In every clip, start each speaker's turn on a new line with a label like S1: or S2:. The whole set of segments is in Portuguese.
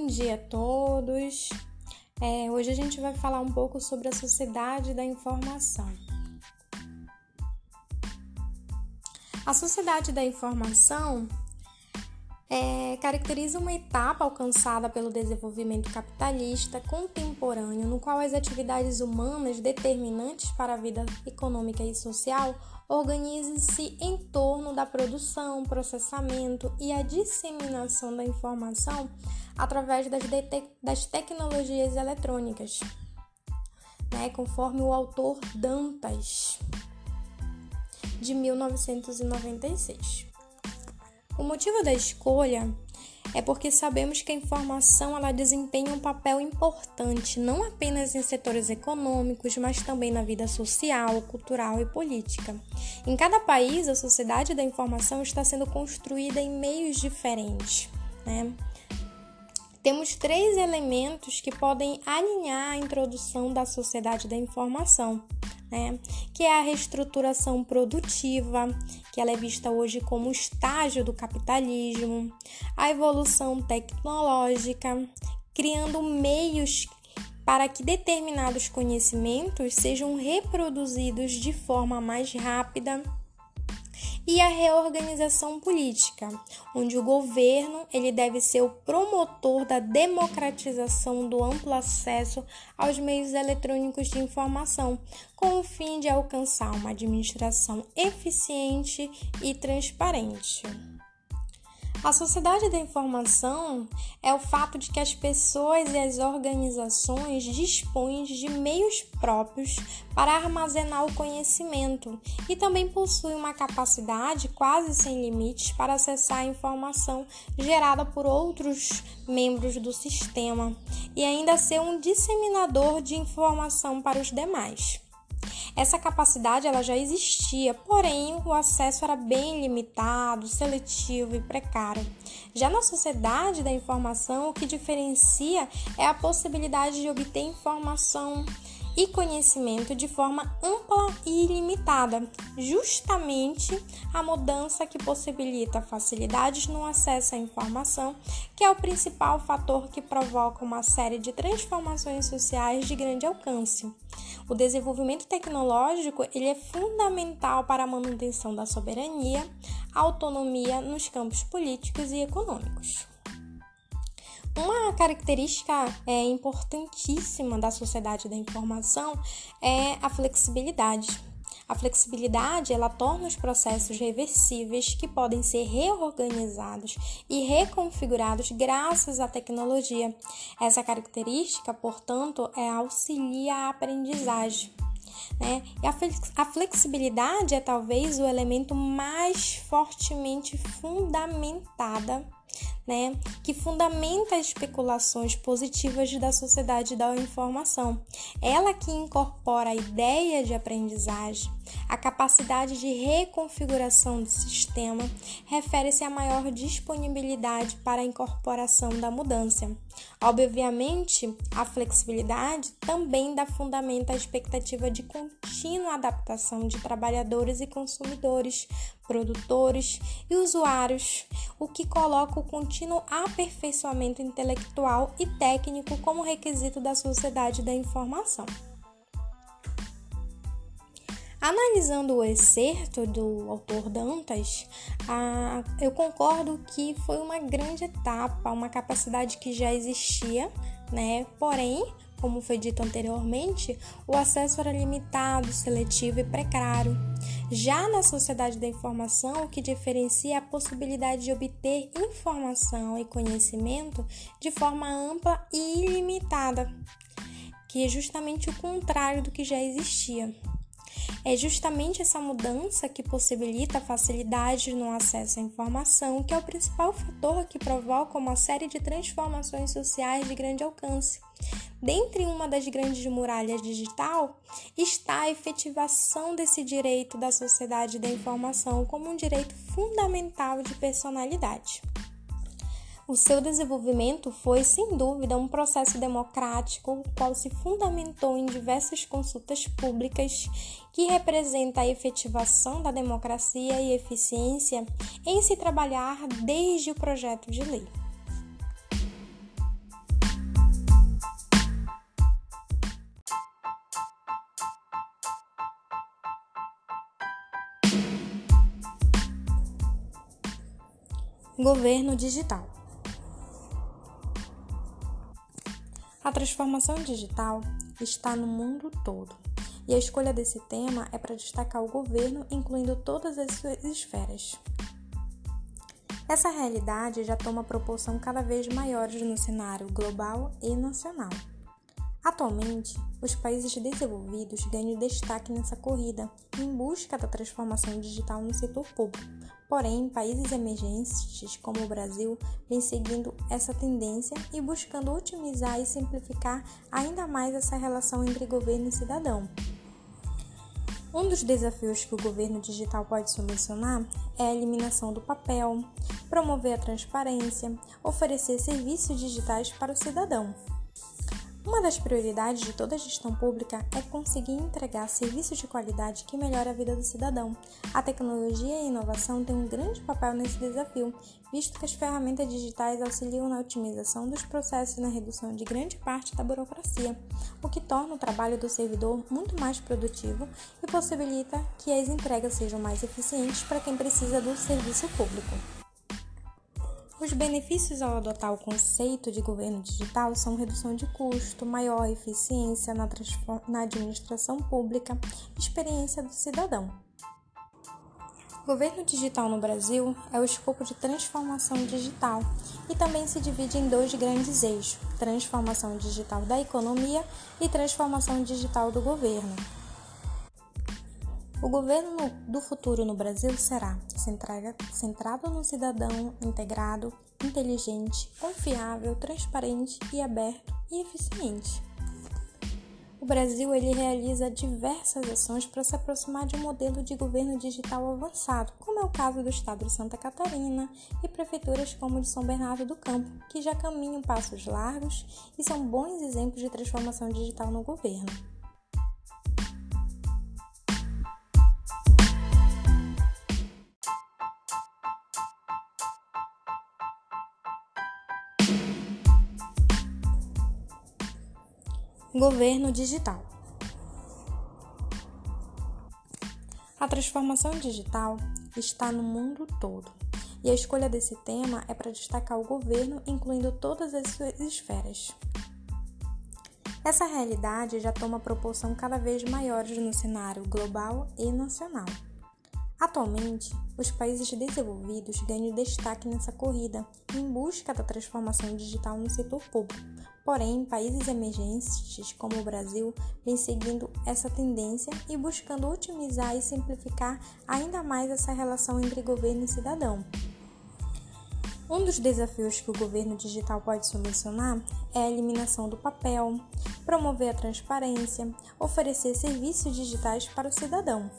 S1: Bom dia a todos. É, hoje a gente vai falar um pouco sobre a sociedade da informação. A sociedade da informação é, caracteriza uma etapa alcançada pelo desenvolvimento capitalista contemporâneo, no qual as atividades humanas determinantes para a vida econômica e social organizam-se em torno da produção, processamento e a disseminação da informação através das, das tecnologias eletrônicas, né, conforme o autor Dantas, de 1996. O motivo da escolha é porque sabemos que a informação ela desempenha um papel importante não apenas em setores econômicos, mas também na vida social, cultural e política. Em cada país, a sociedade da informação está sendo construída em meios diferentes. Né? Temos três elementos que podem alinhar a introdução da sociedade da informação né? Que é a reestruturação produtiva, que ela é vista hoje como estágio do capitalismo, a evolução tecnológica, criando meios para que determinados conhecimentos sejam reproduzidos de forma mais rápida e a reorganização política, onde o governo ele deve ser o promotor da democratização do amplo acesso aos meios eletrônicos de informação, com o fim de alcançar uma administração eficiente e transparente. A sociedade da informação é o fato de que as pessoas e as organizações dispõem de meios próprios para armazenar o conhecimento e também possuem uma capacidade quase sem limites para acessar a informação gerada por outros membros do sistema e ainda ser um disseminador de informação para os demais. Essa capacidade ela já existia, porém o acesso era bem limitado, seletivo e precário. Já na sociedade da informação, o que diferencia é a possibilidade de obter informação e conhecimento de forma ampla e ilimitada, justamente a mudança que possibilita facilidades no acesso à informação, que é o principal fator que provoca uma série de transformações sociais de grande alcance. O desenvolvimento tecnológico ele é fundamental para a manutenção da soberania, autonomia nos campos políticos e econômicos. Uma característica é, importantíssima da sociedade da informação é a flexibilidade. A flexibilidade ela torna os processos reversíveis que podem ser reorganizados e reconfigurados graças à tecnologia. Essa característica, portanto, é auxilia a aprendizagem. Né? E a flexibilidade é talvez o elemento mais fortemente fundamentada né, que fundamenta as especulações positivas da sociedade da informação. Ela que incorpora a ideia de aprendizagem, a capacidade de reconfiguração do sistema, refere-se à maior disponibilidade para a incorporação da mudança. Obviamente, a flexibilidade também dá fundamento à expectativa de contínua adaptação de trabalhadores e consumidores, produtores e usuários, o que coloca o contínuo aperfeiçoamento intelectual e técnico como requisito da sociedade da informação. Analisando o excerto do autor Dantas, eu concordo que foi uma grande etapa, uma capacidade que já existia, né? Porém, como foi dito anteriormente, o acesso era limitado, seletivo e precário. Já na sociedade da informação, o que diferencia é a possibilidade de obter informação e conhecimento de forma ampla e ilimitada, que é justamente o contrário do que já existia. É justamente essa mudança que possibilita facilidade no acesso à informação que é o principal fator que provoca uma série de transformações sociais de grande alcance. Dentre uma das grandes muralhas digital está a efetivação desse direito da sociedade da informação como um direito fundamental de personalidade. O seu desenvolvimento foi, sem dúvida, um processo democrático, o qual se fundamentou em diversas consultas públicas, que representa a efetivação da democracia e eficiência em se trabalhar desde o projeto de lei. Governo Digital. A transformação digital está no mundo todo e a escolha desse tema é para destacar o governo, incluindo todas as suas esferas. Essa realidade já toma proporção cada vez maiores no cenário global e nacional. Atualmente, os países desenvolvidos ganham destaque nessa corrida em busca da transformação digital no setor público, Porém, países emergentes como o Brasil vêm seguindo essa tendência e buscando otimizar e simplificar ainda mais essa relação entre governo e cidadão. Um dos desafios que o governo digital pode solucionar é a eliminação do papel, promover a transparência, oferecer serviços digitais para o cidadão. Uma das prioridades de toda gestão pública é conseguir entregar serviços de qualidade que melhorem a vida do cidadão. A tecnologia e a inovação têm um grande papel nesse desafio, visto que as ferramentas digitais auxiliam na otimização dos processos e na redução de grande parte da burocracia, o que torna o trabalho do servidor muito mais produtivo e possibilita que as entregas sejam mais eficientes para quem precisa do serviço público. Os benefícios ao adotar o conceito de governo digital são redução de custo, maior eficiência na, na administração pública, experiência do cidadão. Governo digital no Brasil é o escopo de transformação digital e também se divide em dois grandes eixos: transformação digital da economia e transformação digital do governo. O governo do futuro no Brasil será centrado no cidadão integrado, inteligente, confiável, transparente e aberto e eficiente. O Brasil ele realiza diversas ações para se aproximar de um modelo de governo digital avançado, como é o caso do estado de Santa Catarina e prefeituras como de São Bernardo do Campo, que já caminham passos largos e são bons exemplos de transformação digital no governo. Governo digital. A transformação digital está no mundo todo e a escolha desse tema é para destacar o governo, incluindo todas as suas esferas. Essa realidade já toma proporção cada vez maiores no cenário global e nacional. Atualmente, os países desenvolvidos ganham destaque nessa corrida em busca da transformação digital no setor público, Porém, países emergentes como o Brasil vêm seguindo essa tendência e buscando otimizar e simplificar ainda mais essa relação entre governo e cidadão. Um dos desafios que o governo digital pode solucionar é a eliminação do papel, promover a transparência, oferecer serviços digitais para o cidadão.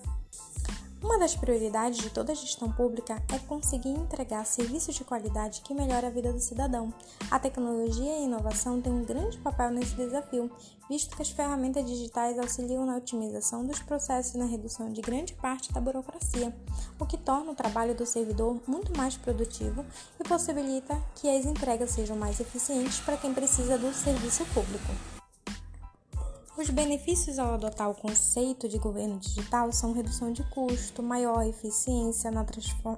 S1: Uma das prioridades de toda gestão pública é conseguir entregar serviços de qualidade que melhorem a vida do cidadão. A tecnologia e a inovação têm um grande papel nesse desafio, visto que as ferramentas digitais auxiliam na otimização dos processos e na redução de grande parte da burocracia, o que torna o trabalho do servidor muito mais produtivo e possibilita que as entregas sejam mais eficientes para quem precisa do serviço público. Os benefícios ao adotar o conceito de governo digital são redução de custo, maior eficiência na,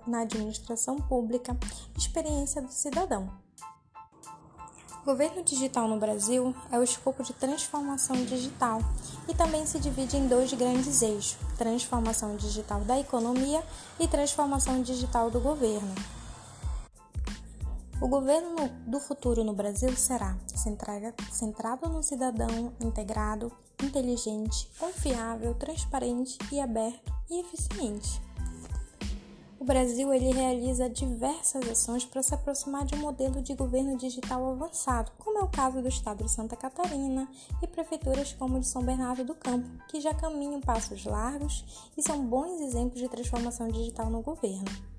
S1: na administração pública, experiência do cidadão. Governo digital no Brasil é o escopo de transformação digital e também se divide em dois grandes eixos: transformação digital da economia e transformação digital do governo. O governo do futuro no Brasil será centrado no cidadão integrado, inteligente, confiável, transparente e aberto e eficiente. O Brasil ele realiza diversas ações para se aproximar de um modelo de governo digital avançado, como é o caso do estado de Santa Catarina e prefeituras como de São Bernardo do Campo, que já caminham passos largos e são bons exemplos de transformação digital no governo.